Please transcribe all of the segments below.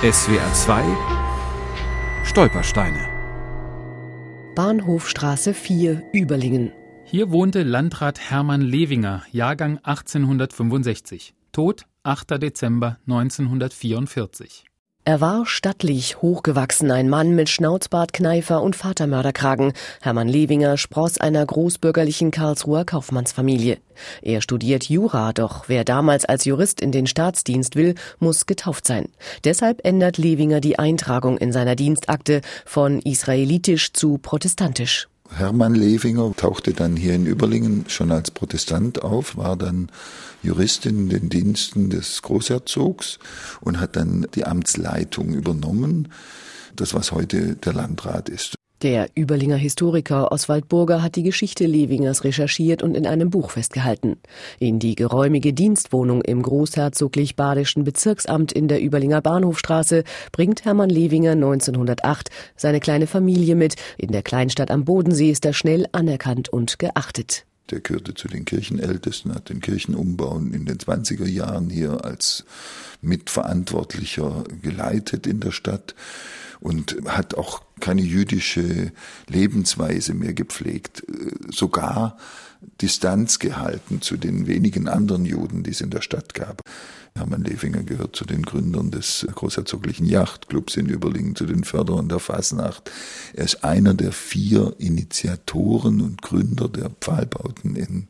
SWR 2 Stolpersteine Bahnhofstraße 4 Überlingen Hier wohnte Landrat Hermann Lewinger, Jahrgang 1865. Tod 8. Dezember 1944. Er war stattlich, hochgewachsen, ein Mann mit Schnauzbartkneifer und Vatermörderkragen. Hermann Lewinger spross einer großbürgerlichen Karlsruher Kaufmannsfamilie. Er studiert Jura, doch wer damals als Jurist in den Staatsdienst will, muss getauft sein. Deshalb ändert Lewinger die Eintragung in seiner Dienstakte von israelitisch zu protestantisch. Hermann Lewinger tauchte dann hier in Überlingen schon als Protestant auf, war dann Jurist in den Diensten des Großherzogs und hat dann die Amtsleitung übernommen, das was heute der Landrat ist. Der Überlinger Historiker Oswald Burger hat die Geschichte Lewingers recherchiert und in einem Buch festgehalten. In die geräumige Dienstwohnung im großherzoglich-badischen Bezirksamt in der Überlinger Bahnhofstraße bringt Hermann Lewinger 1908 seine kleine Familie mit. In der Kleinstadt am Bodensee ist er schnell anerkannt und geachtet. Der gehörte zu den Kirchenältesten, hat den Kirchenumbau in den 20er Jahren hier als Mitverantwortlicher geleitet in der Stadt und hat auch keine jüdische Lebensweise mehr gepflegt, sogar Distanz gehalten zu den wenigen anderen Juden, die es in der Stadt gab. Hermann Lefinger gehört zu den Gründern des Großherzoglichen Yachtclubs in Überlingen, zu den Förderern der Fasnacht. Er ist einer der vier Initiatoren und Gründer der Pfahlbauten in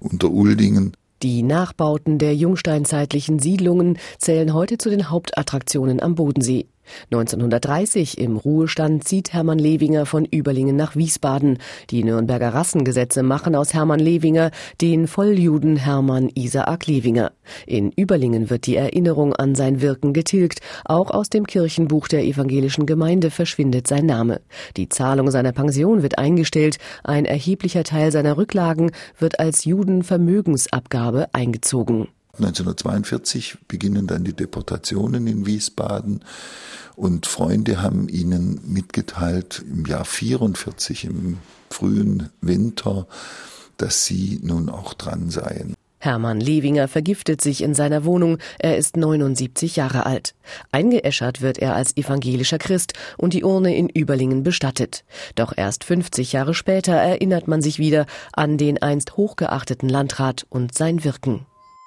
Unteruldingen. Die Nachbauten der jungsteinzeitlichen Siedlungen zählen heute zu den Hauptattraktionen am Bodensee. 1930 im Ruhestand zieht Hermann Lewinger von Überlingen nach Wiesbaden. Die Nürnberger Rassengesetze machen aus Hermann Lewinger den Volljuden Hermann Isaak Lewinger. In Überlingen wird die Erinnerung an sein Wirken getilgt. Auch aus dem Kirchenbuch der evangelischen Gemeinde verschwindet sein Name. Die Zahlung seiner Pension wird eingestellt. Ein erheblicher Teil seiner Rücklagen wird als Judenvermögensabgabe eingezogen. 1942 beginnen dann die Deportationen in Wiesbaden und Freunde haben ihnen mitgeteilt im Jahr 44 im frühen Winter, dass sie nun auch dran seien. Hermann Lewinger vergiftet sich in seiner Wohnung. Er ist 79 Jahre alt. Eingeäschert wird er als evangelischer Christ und die Urne in Überlingen bestattet. Doch erst 50 Jahre später erinnert man sich wieder an den einst hochgeachteten Landrat und sein Wirken.